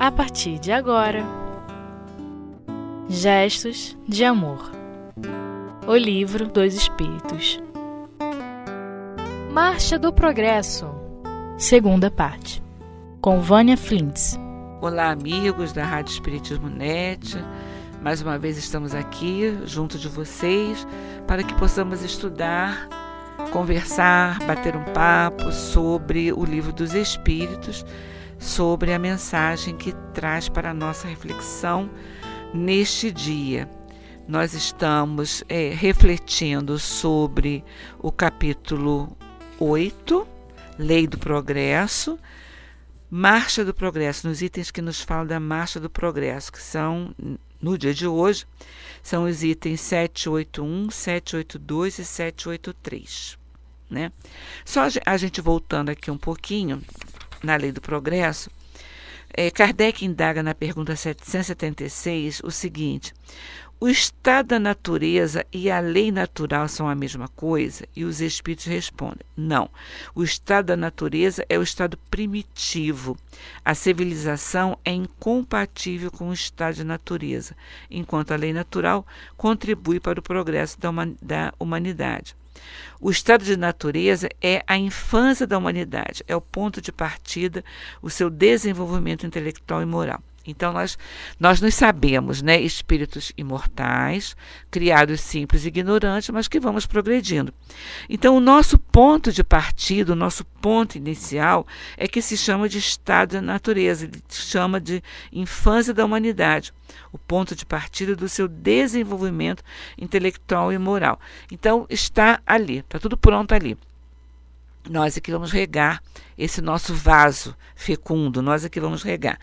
a partir de agora. Gestos de Amor. O Livro dos Espíritos. Marcha do Progresso. Segunda parte. Com Vânia Flintz. Olá, amigos da Rádio Espiritismo Net. Mais uma vez estamos aqui junto de vocês para que possamos estudar, conversar, bater um papo sobre o Livro dos Espíritos sobre a mensagem que traz para a nossa reflexão neste dia. Nós estamos é, refletindo sobre o capítulo 8, Lei do Progresso, Marcha do Progresso, nos itens que nos falam da Marcha do Progresso, que são, no dia de hoje, são os itens 781, 782 e 783. Né? Só a gente voltando aqui um pouquinho, na lei do progresso, é, Kardec indaga na pergunta 776 o seguinte: o estado da natureza e a lei natural são a mesma coisa? E os espíritos respondem: não. O estado da natureza é o estado primitivo. A civilização é incompatível com o estado de natureza, enquanto a lei natural contribui para o progresso da humanidade. O estado de natureza é a infância da humanidade, é o ponto de partida, o seu desenvolvimento intelectual e moral. Então, nós, nós nos sabemos, né, espíritos imortais, criados simples e ignorantes, mas que vamos progredindo. Então, o nosso ponto de partida, o nosso ponto inicial, é que se chama de estado da natureza, ele chama de infância da humanidade, o ponto de partida do seu desenvolvimento intelectual e moral. Então, está ali, está tudo pronto ali. Nós é que vamos regar esse nosso vaso fecundo, nós é que vamos regar.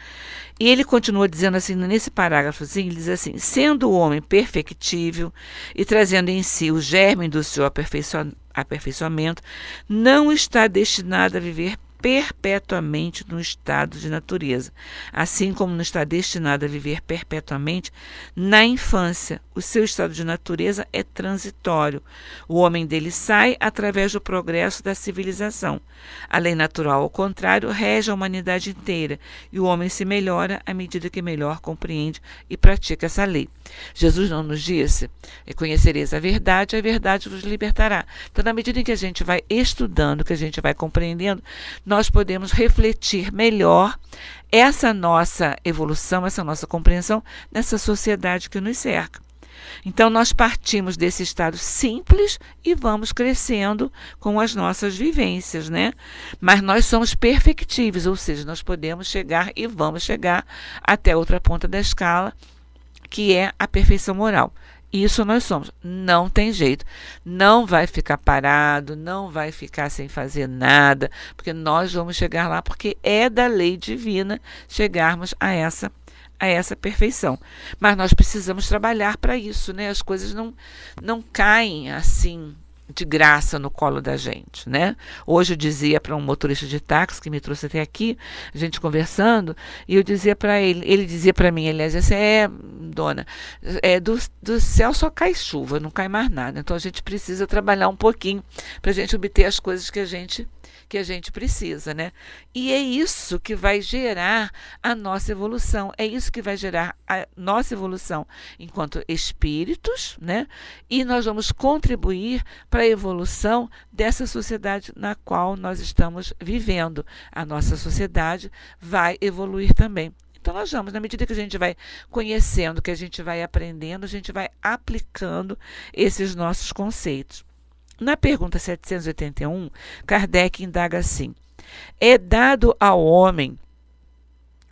E ele continua dizendo assim, nesse parágrafo, assim, ele diz assim: sendo o homem perfectível e trazendo em si o germe do seu aperfeiçoamento, não está destinado a viver perpetuamente no estado de natureza, assim como não está destinado a viver perpetuamente na infância. O seu estado de natureza é transitório. O homem dele sai através do progresso da civilização. A lei natural, ao contrário, rege a humanidade inteira e o homem se melhora à medida que melhor compreende e pratica essa lei. Jesus não nos disse: conhecereis a verdade, a verdade vos libertará. Então, na medida em que a gente vai estudando, que a gente vai compreendendo, nós podemos refletir melhor essa nossa evolução, essa nossa compreensão nessa sociedade que nos cerca. Então, nós partimos desse estado simples e vamos crescendo com as nossas vivências, né? Mas nós somos perfectíveis, ou seja, nós podemos chegar e vamos chegar até outra ponta da escala, que é a perfeição moral. Isso nós somos. Não tem jeito. Não vai ficar parado, não vai ficar sem fazer nada, porque nós vamos chegar lá, porque é da lei divina chegarmos a essa a essa perfeição. Mas nós precisamos trabalhar para isso, né? As coisas não não caem assim de graça no colo da gente, né? Hoje eu dizia para um motorista de táxi que me trouxe até aqui, a gente conversando, e eu dizia para ele, ele dizia para mim, aliás, assim, é, dona, é do, do céu só cai chuva, não cai mais nada. Então a gente precisa trabalhar um pouquinho para a gente obter as coisas que a gente que a gente precisa, né? E é isso que vai gerar a nossa evolução, é isso que vai gerar a nossa evolução enquanto espíritos, né? E nós vamos contribuir para a evolução dessa sociedade na qual nós estamos vivendo. A nossa sociedade vai evoluir também. Então, nós vamos, na medida que a gente vai conhecendo, que a gente vai aprendendo, a gente vai aplicando esses nossos conceitos. Na pergunta 781, Kardec indaga assim: É dado ao homem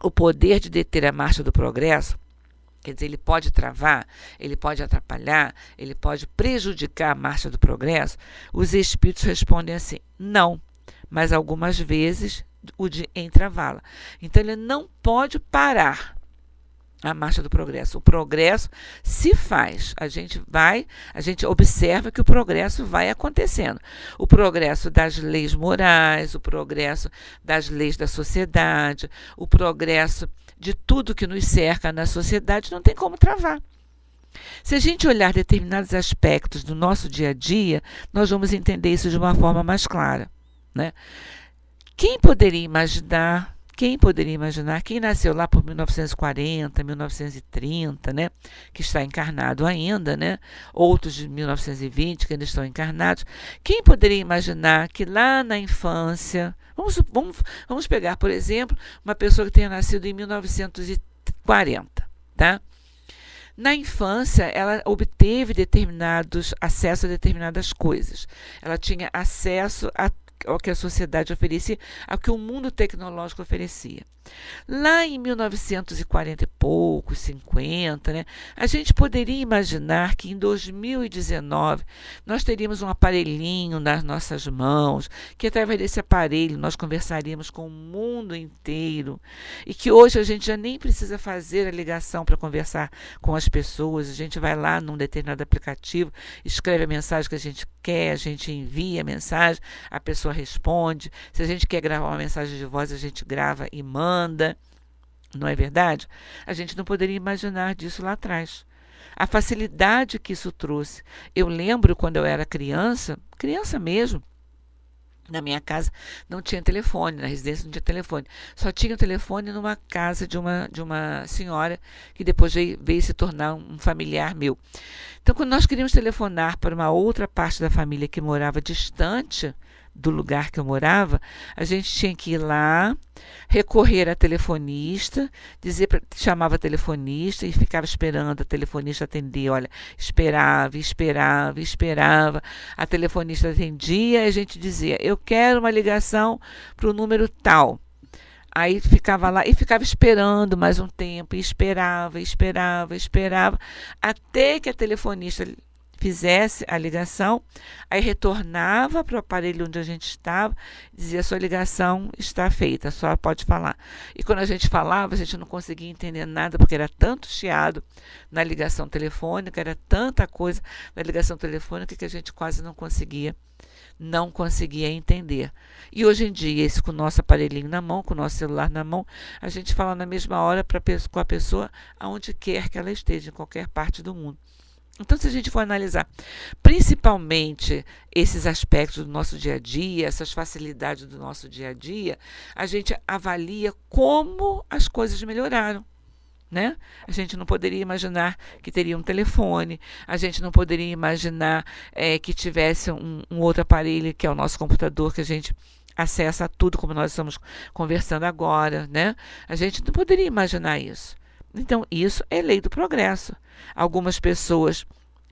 o poder de deter a marcha do progresso? Quer dizer, ele pode travar, ele pode atrapalhar, ele pode prejudicar a marcha do progresso? Os espíritos respondem assim: não, mas algumas vezes o de entravá-la. Então, ele não pode parar a marcha do progresso. O progresso se faz. A gente vai, a gente observa que o progresso vai acontecendo. O progresso das leis morais, o progresso das leis da sociedade, o progresso de tudo que nos cerca na sociedade não tem como travar. Se a gente olhar determinados aspectos do nosso dia a dia, nós vamos entender isso de uma forma mais clara. Né? Quem poderia imaginar quem poderia imaginar? Quem nasceu lá por 1940, 1930, né? Que está encarnado ainda, né? Outros de 1920 que ainda estão encarnados. Quem poderia imaginar que lá na infância, vamos, vamos, vamos pegar, por exemplo, uma pessoa que tenha nascido em 1940, tá? Na infância, ela obteve determinados acesso a determinadas coisas. Ela tinha acesso a ao que a sociedade oferecia, ao que o mundo tecnológico oferecia. Lá em 1940 e poucos, 50, né, a gente poderia imaginar que em 2019 nós teríamos um aparelhinho nas nossas mãos, que através desse aparelho nós conversaríamos com o mundo inteiro e que hoje a gente já nem precisa fazer a ligação para conversar com as pessoas, a gente vai lá num determinado aplicativo, escreve a mensagem que a gente quer, a gente envia a mensagem, a pessoa responde. Se a gente quer gravar uma mensagem de voz, a gente grava e manda. Não é verdade? A gente não poderia imaginar disso lá atrás. A facilidade que isso trouxe. Eu lembro quando eu era criança, criança mesmo, na minha casa não tinha telefone, na residência não tinha telefone. Só tinha telefone numa casa de uma, de uma senhora que depois veio, veio se tornar um familiar meu. Então, quando nós queríamos telefonar para uma outra parte da família que morava distante, do lugar que eu morava, a gente tinha que ir lá, recorrer a telefonista, dizer pra, chamava a telefonista e ficava esperando a telefonista atender. Olha, esperava, esperava, esperava. A telefonista atendia e a gente dizia: Eu quero uma ligação para o número tal. Aí ficava lá e ficava esperando mais um tempo, e esperava, esperava, esperava, até que a telefonista fizesse a ligação, aí retornava para o aparelho onde a gente estava, dizia: sua ligação está feita, só pode falar. E quando a gente falava, a gente não conseguia entender nada, porque era tanto chiado na ligação telefônica, era tanta coisa na ligação telefônica que a gente quase não conseguia não conseguia entender. E hoje em dia, esse com o nosso aparelhinho na mão, com o nosso celular na mão, a gente fala na mesma hora pra, com a pessoa aonde quer que ela esteja, em qualquer parte do mundo. Então, se a gente for analisar principalmente esses aspectos do nosso dia a dia, essas facilidades do nosso dia a dia, a gente avalia como as coisas melhoraram. Né? A gente não poderia imaginar que teria um telefone, a gente não poderia imaginar é, que tivesse um, um outro aparelho, que é o nosso computador, que a gente acessa tudo como nós estamos conversando agora, né? A gente não poderia imaginar isso. Então, isso é lei do progresso. Algumas pessoas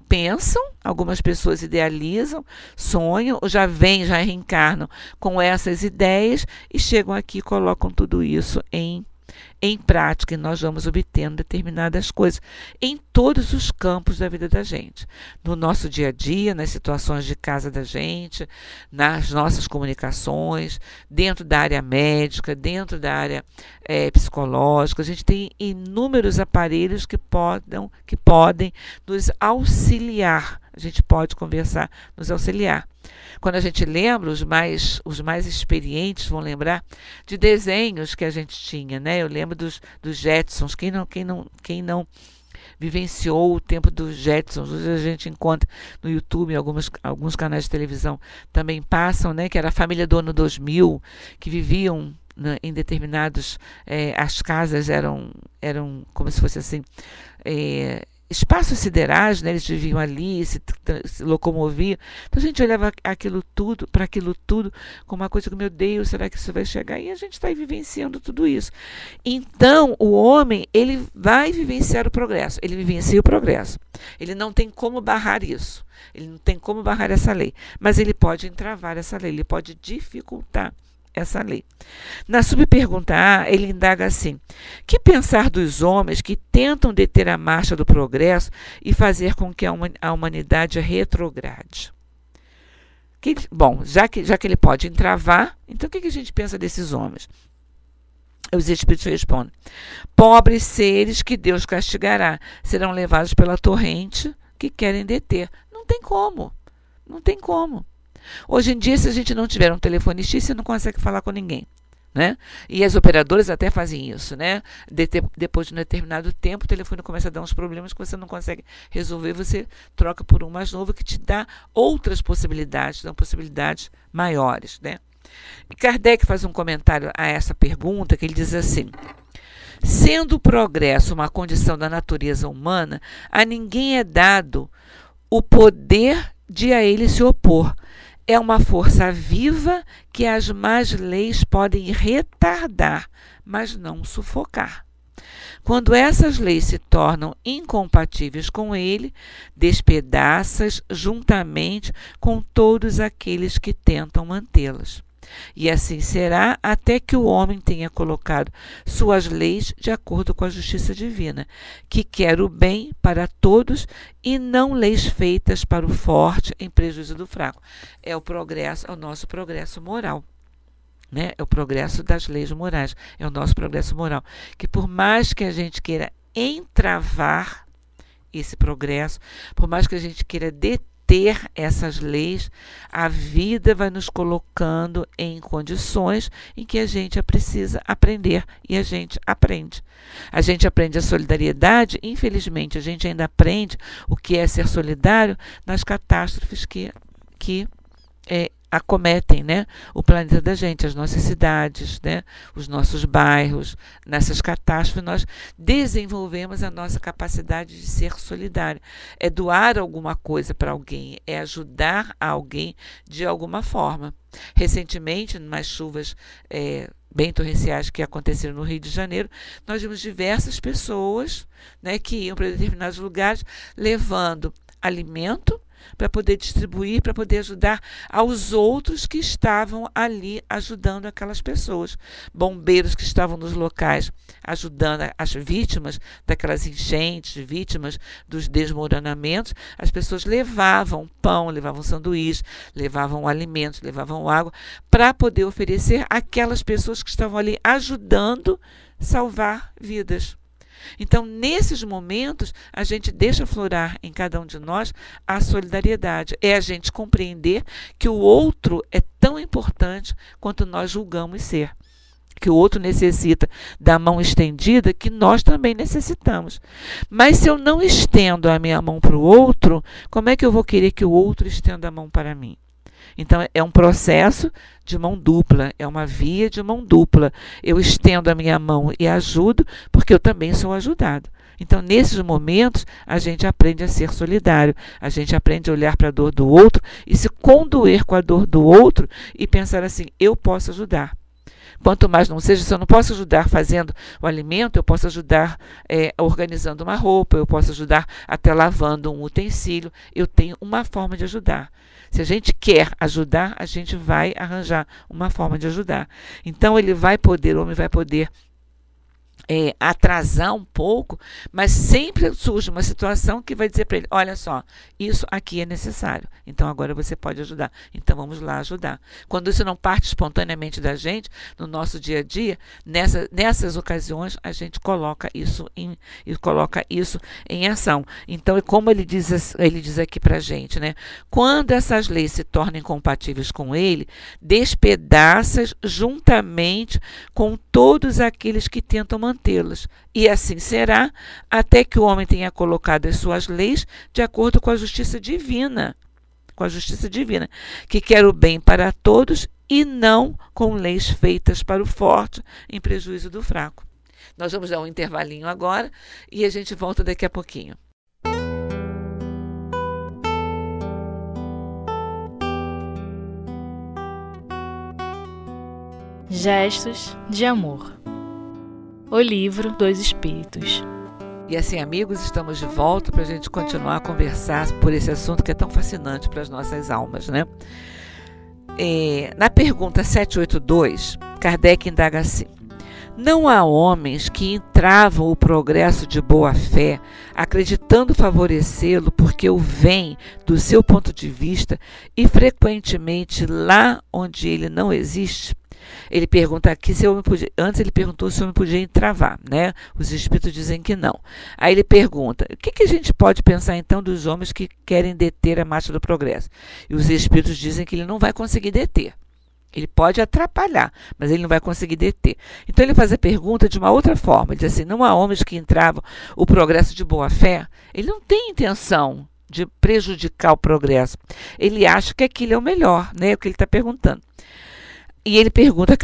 pensam, algumas pessoas idealizam, sonham, ou já vêm, já reencarnam com essas ideias e chegam aqui e colocam tudo isso em em prática, nós vamos obtendo determinadas coisas em todos os campos da vida da gente. No nosso dia a dia, nas situações de casa da gente, nas nossas comunicações, dentro da área médica, dentro da área é, psicológica. A gente tem inúmeros aparelhos que, podem, que podem nos auxiliar. A gente pode conversar, nos auxiliar. Quando a gente lembra, os mais, os mais experientes vão lembrar de desenhos que a gente tinha, né? Eu lembro dos, dos Jetsons. Quem não, quem não, quem não vivenciou o tempo dos Jetsons. Hoje a gente encontra no YouTube, alguns, alguns canais de televisão também passam, né? Que era a família do ano 2000, que viviam né, em determinados. É, as casas eram, eram como se fosse assim. É, espaços siderais, né? eles viviam ali, se, se locomoviam. Então a gente olhava aquilo tudo, para aquilo tudo, como uma coisa que, meu Deus, será que isso vai chegar? E a gente está vivenciando tudo isso. Então, o homem, ele vai vivenciar o progresso, ele vivencia o progresso. Ele não tem como barrar isso, ele não tem como barrar essa lei, mas ele pode entravar essa lei, ele pode dificultar essa lei. Na subpergunta A, ele indaga assim: que pensar dos homens que tentam deter a marcha do progresso e fazer com que a humanidade retrograde? Que, bom, já que, já que ele pode entravar, então o que, que a gente pensa desses homens? Os espíritos respondem: pobres seres que Deus castigará serão levados pela torrente que querem deter. Não tem como. Não tem como. Hoje em dia, se a gente não tiver um telefonista, você não consegue falar com ninguém. Né? E as operadoras até fazem isso, né? De depois de um determinado tempo, o telefone começa a dar uns problemas que você não consegue resolver, você troca por um mais novo que te dá outras possibilidades, dão possibilidades maiores, né? E Kardec faz um comentário a essa pergunta que ele diz assim: Sendo o progresso uma condição da natureza humana, a ninguém é dado o poder de a ele se opor. É uma força viva que as más leis podem retardar, mas não sufocar. Quando essas leis se tornam incompatíveis com ele, despedaças juntamente com todos aqueles que tentam mantê-las. E assim será até que o homem tenha colocado suas leis de acordo com a justiça divina, que quer o bem para todos e não leis feitas para o forte em prejuízo do fraco. É o progresso, é o nosso progresso moral. Né? É o progresso das leis morais, é o nosso progresso moral. Que por mais que a gente queira entravar esse progresso, por mais que a gente queira deter ter essas leis, a vida vai nos colocando em condições em que a gente precisa aprender e a gente aprende. A gente aprende a solidariedade, infelizmente, a gente ainda aprende o que é ser solidário nas catástrofes que, que é, acometem né, o planeta da gente, as nossas cidades, né, os nossos bairros. Nessas catástrofes, nós desenvolvemos a nossa capacidade de ser solidário. É doar alguma coisa para alguém, é ajudar alguém de alguma forma. Recentemente, nas chuvas é, bem torrenciais que aconteceram no Rio de Janeiro, nós vimos diversas pessoas né, que iam para determinados lugares levando alimento para poder distribuir, para poder ajudar aos outros que estavam ali ajudando aquelas pessoas. Bombeiros que estavam nos locais ajudando as vítimas daquelas enchentes, vítimas dos desmoronamentos. As pessoas levavam pão, levavam sanduíche, levavam alimentos, levavam água para poder oferecer àquelas pessoas que estavam ali ajudando salvar vidas. Então, nesses momentos, a gente deixa florar em cada um de nós a solidariedade. É a gente compreender que o outro é tão importante quanto nós julgamos ser. Que o outro necessita da mão estendida, que nós também necessitamos. Mas se eu não estendo a minha mão para o outro, como é que eu vou querer que o outro estenda a mão para mim? Então, é um processo de mão dupla, é uma via de mão dupla. Eu estendo a minha mão e ajudo, porque eu também sou ajudado. Então, nesses momentos, a gente aprende a ser solidário, a gente aprende a olhar para a dor do outro e se condoer com a dor do outro e pensar assim: eu posso ajudar. Quanto mais não seja, se eu não posso ajudar fazendo o alimento, eu posso ajudar é, organizando uma roupa, eu posso ajudar até lavando um utensílio. Eu tenho uma forma de ajudar. Se a gente quer ajudar, a gente vai arranjar uma forma de ajudar. Então ele vai poder, o homem vai poder é, atrasar um pouco, mas sempre surge uma situação que vai dizer para ele: olha só, isso aqui é necessário, então agora você pode ajudar. Então vamos lá ajudar. Quando isso não parte espontaneamente da gente, no nosso dia a dia, nessa, nessas ocasiões a gente coloca isso em, coloca isso em ação. Então, como ele diz, ele diz aqui para a gente, né? Quando essas leis se tornam incompatíveis com ele, despedaças juntamente com todos aqueles que tentam manter mantê-las. E assim será até que o homem tenha colocado as suas leis de acordo com a justiça divina. Com a justiça divina, que quer o bem para todos e não com leis feitas para o forte em prejuízo do fraco. Nós vamos dar um intervalinho agora e a gente volta daqui a pouquinho. Gestos de amor. O livro dos Espíritos. E assim, amigos, estamos de volta para a gente continuar a conversar por esse assunto que é tão fascinante para as nossas almas, né? É, na pergunta 782, Kardec indaga assim: Não há homens que entravam o progresso de boa fé, acreditando favorecê-lo porque o veem do seu ponto de vista e frequentemente lá onde ele não existe? Ele pergunta aqui se eu podia. Antes ele perguntou se eu me podia entravar, né? Os espíritos dizem que não. Aí ele pergunta: o que, que a gente pode pensar então dos homens que querem deter a marcha do progresso? E os espíritos dizem que ele não vai conseguir deter. Ele pode atrapalhar, mas ele não vai conseguir deter. Então ele faz a pergunta de uma outra forma. Ele diz assim: não há homens que entravam o progresso de boa fé. Ele não tem intenção de prejudicar o progresso. Ele acha que aquilo é o melhor, né? É o que ele está perguntando. E ele pergunta,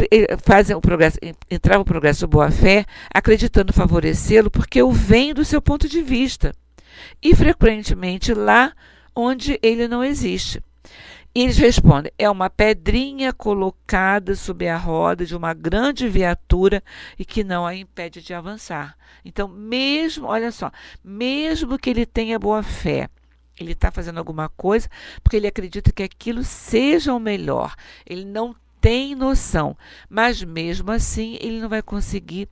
faz o progresso, entrava o progresso boa fé, acreditando favorecê-lo, porque o vem do seu ponto de vista. E frequentemente lá onde ele não existe. E eles respondem: é uma pedrinha colocada sob a roda de uma grande viatura e que não a impede de avançar. Então, mesmo, olha só, mesmo que ele tenha boa fé, ele está fazendo alguma coisa porque ele acredita que aquilo seja o melhor. Ele não tem noção, mas mesmo assim ele não vai conseguir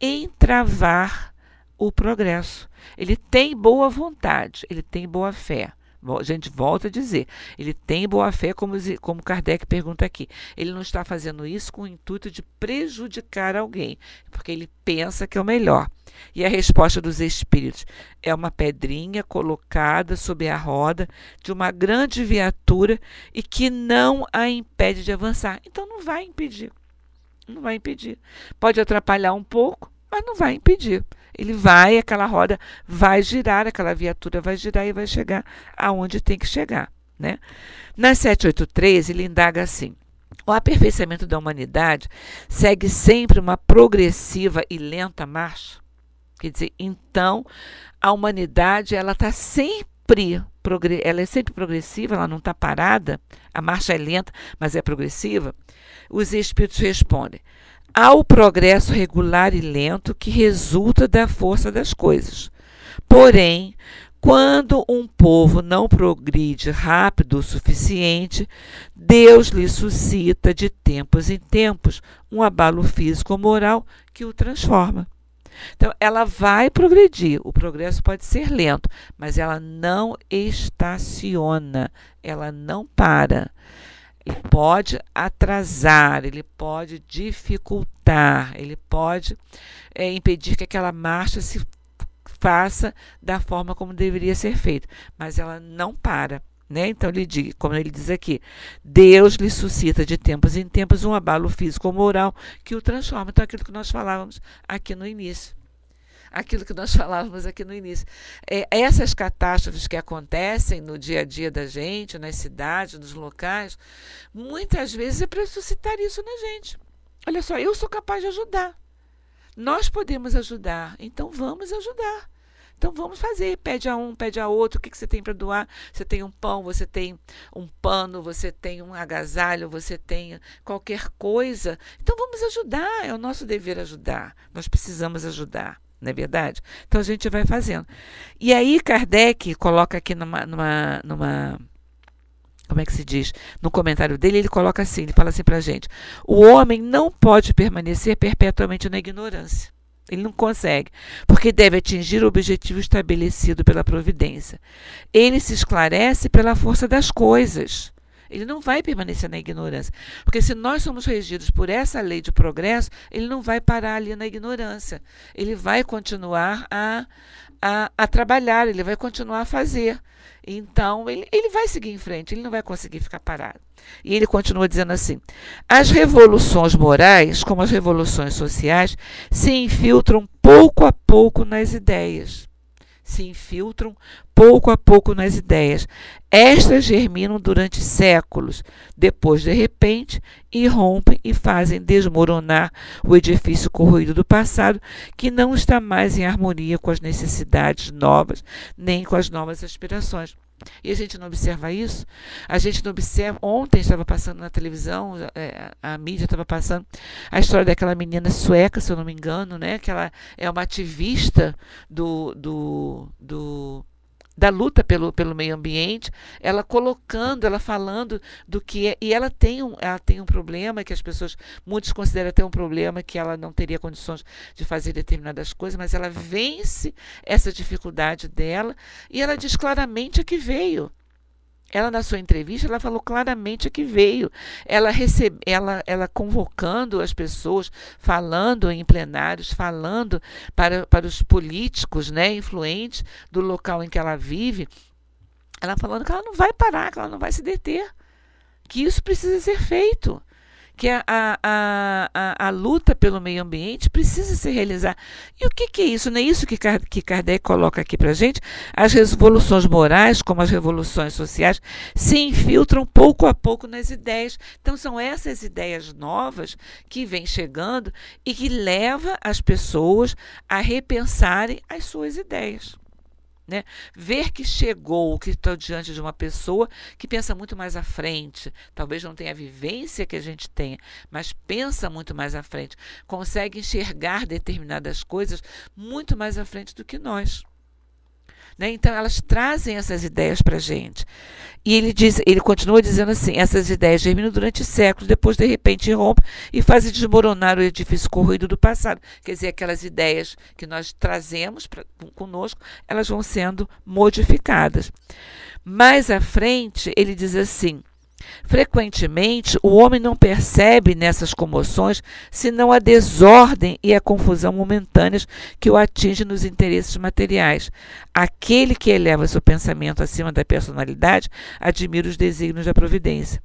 entravar o progresso. Ele tem boa vontade, ele tem boa fé. A gente volta a dizer, ele tem boa fé, como, como Kardec pergunta aqui. Ele não está fazendo isso com o intuito de prejudicar alguém, porque ele pensa que é o melhor. E a resposta dos espíritos é uma pedrinha colocada sob a roda de uma grande viatura e que não a impede de avançar. Então não vai impedir. Não vai impedir. Pode atrapalhar um pouco, mas não vai impedir ele vai, aquela roda vai girar, aquela viatura vai girar e vai chegar aonde tem que chegar. Né? Na 783, ele indaga assim: o aperfeiçoamento da humanidade segue sempre uma progressiva e lenta marcha. Quer dizer, então a humanidade ela está sempre ela é sempre progressiva, ela não está parada, a marcha é lenta, mas é progressiva. Os espíritos respondem: ao progresso regular e lento que resulta da força das coisas. Porém, quando um povo não progride rápido o suficiente, Deus lhe suscita de tempos em tempos um abalo físico ou moral que o transforma. Então, ela vai progredir. O progresso pode ser lento, mas ela não estaciona, ela não para. Ele pode atrasar, ele pode dificultar, ele pode é, impedir que aquela marcha se faça da forma como deveria ser feita, mas ela não para. Né? Então, ele diz, como ele diz aqui, Deus lhe suscita de tempos em tempos um abalo físico ou moral que o transforma. Então, aquilo que nós falávamos aqui no início aquilo que nós falávamos aqui no início. É, essas catástrofes que acontecem no dia a dia da gente, nas cidades, nos locais, muitas vezes é para suscitar isso na gente. Olha só, eu sou capaz de ajudar. Nós podemos ajudar, então vamos ajudar. Então vamos fazer, pede a um, pede a outro, o que, que você tem para doar? Você tem um pão, você tem um pano, você tem um agasalho, você tem qualquer coisa. Então vamos ajudar, é o nosso dever ajudar. Nós precisamos ajudar não é verdade? Então a gente vai fazendo. E aí Kardec coloca aqui numa, numa, numa como é que se diz? No comentário dele, ele coloca assim, ele fala assim para a gente, o homem não pode permanecer perpetuamente na ignorância. Ele não consegue, porque deve atingir o objetivo estabelecido pela providência. Ele se esclarece pela força das coisas. Ele não vai permanecer na ignorância. Porque se nós somos regidos por essa lei de progresso, ele não vai parar ali na ignorância. Ele vai continuar a, a, a trabalhar, ele vai continuar a fazer. Então, ele, ele vai seguir em frente, ele não vai conseguir ficar parado. E ele continua dizendo assim: as revoluções morais, como as revoluções sociais, se infiltram pouco a pouco nas ideias se infiltram pouco a pouco nas ideias. Estas germinam durante séculos, depois, de repente, irrompem e fazem desmoronar o edifício corroído do passado, que não está mais em harmonia com as necessidades novas, nem com as novas aspirações. E a gente não observa isso? A gente não observa. Ontem estava passando na televisão, é, a mídia estava passando a história daquela menina sueca, se eu não me engano, né? Que ela é uma ativista do, do, do da luta pelo, pelo meio ambiente, ela colocando, ela falando do que é, e ela tem um, ela tem um problema que as pessoas muitos consideram até um problema que ela não teria condições de fazer determinadas coisas, mas ela vence essa dificuldade dela e ela diz claramente a que veio. Ela, na sua entrevista, ela falou claramente que veio. Ela, recebe, ela, ela convocando as pessoas, falando em plenários, falando para, para os políticos né, influentes do local em que ela vive. Ela falando que ela não vai parar, que ela não vai se deter. Que isso precisa ser feito que a, a, a, a, luta pelo meio ambiente precisa ser realizada. E o que, que é isso? Não é isso que, que Kardec coloca aqui para a gente? As revoluções morais, como as revoluções sociais, se infiltram pouco a pouco nas ideias. Então, são essas ideias novas que vêm chegando e que leva as pessoas a repensarem as suas ideias. Né? Ver que chegou, que está diante de uma pessoa que pensa muito mais à frente, talvez não tenha a vivência que a gente tenha, mas pensa muito mais à frente, consegue enxergar determinadas coisas muito mais à frente do que nós. Né? Então elas trazem essas ideias para a gente. E ele diz, ele continua dizendo assim: essas ideias germinam durante séculos, depois de repente rompem e fazem desmoronar o edifício corroído do passado. Quer dizer, aquelas ideias que nós trazemos pra, conosco, elas vão sendo modificadas. Mais à frente, ele diz assim: Frequentemente, o homem não percebe nessas comoções senão a desordem e a confusão momentâneas que o atinge nos interesses materiais. Aquele que eleva seu pensamento acima da personalidade admira os desígnios da providência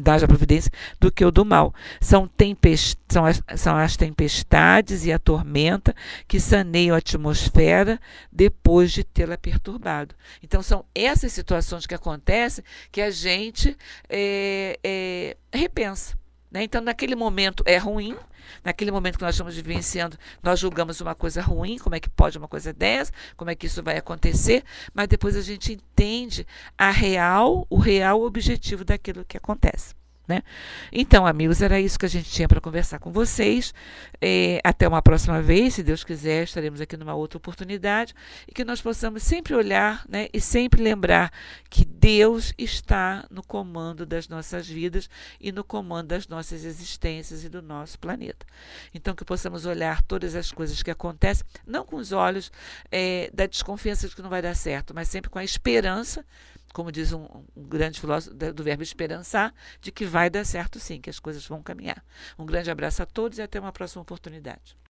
da providência do que o do mal. São, tempest, são, as, são as tempestades e a tormenta que saneiam a atmosfera depois de tê-la perturbado. Então, são essas situações que acontecem que a gente é, é, repensa. Né? Então, naquele momento é ruim, naquele momento que nós estamos vivenciando, nós julgamos uma coisa ruim, como é que pode uma coisa dessa, como é que isso vai acontecer, mas depois a gente entende a real, o real objetivo daquilo que acontece. Né? Então, amigos, era isso que a gente tinha para conversar com vocês. É, até uma próxima vez, se Deus quiser, estaremos aqui numa outra oportunidade e que nós possamos sempre olhar né, e sempre lembrar que Deus está no comando das nossas vidas e no comando das nossas existências e do nosso planeta. Então, que possamos olhar todas as coisas que acontecem, não com os olhos é, da desconfiança de que não vai dar certo, mas sempre com a esperança como diz um, um, grande filósofo do verbo esperançar, de que vai dar certo sim, que as coisas vão caminhar. Um grande abraço a todos e até uma próxima oportunidade.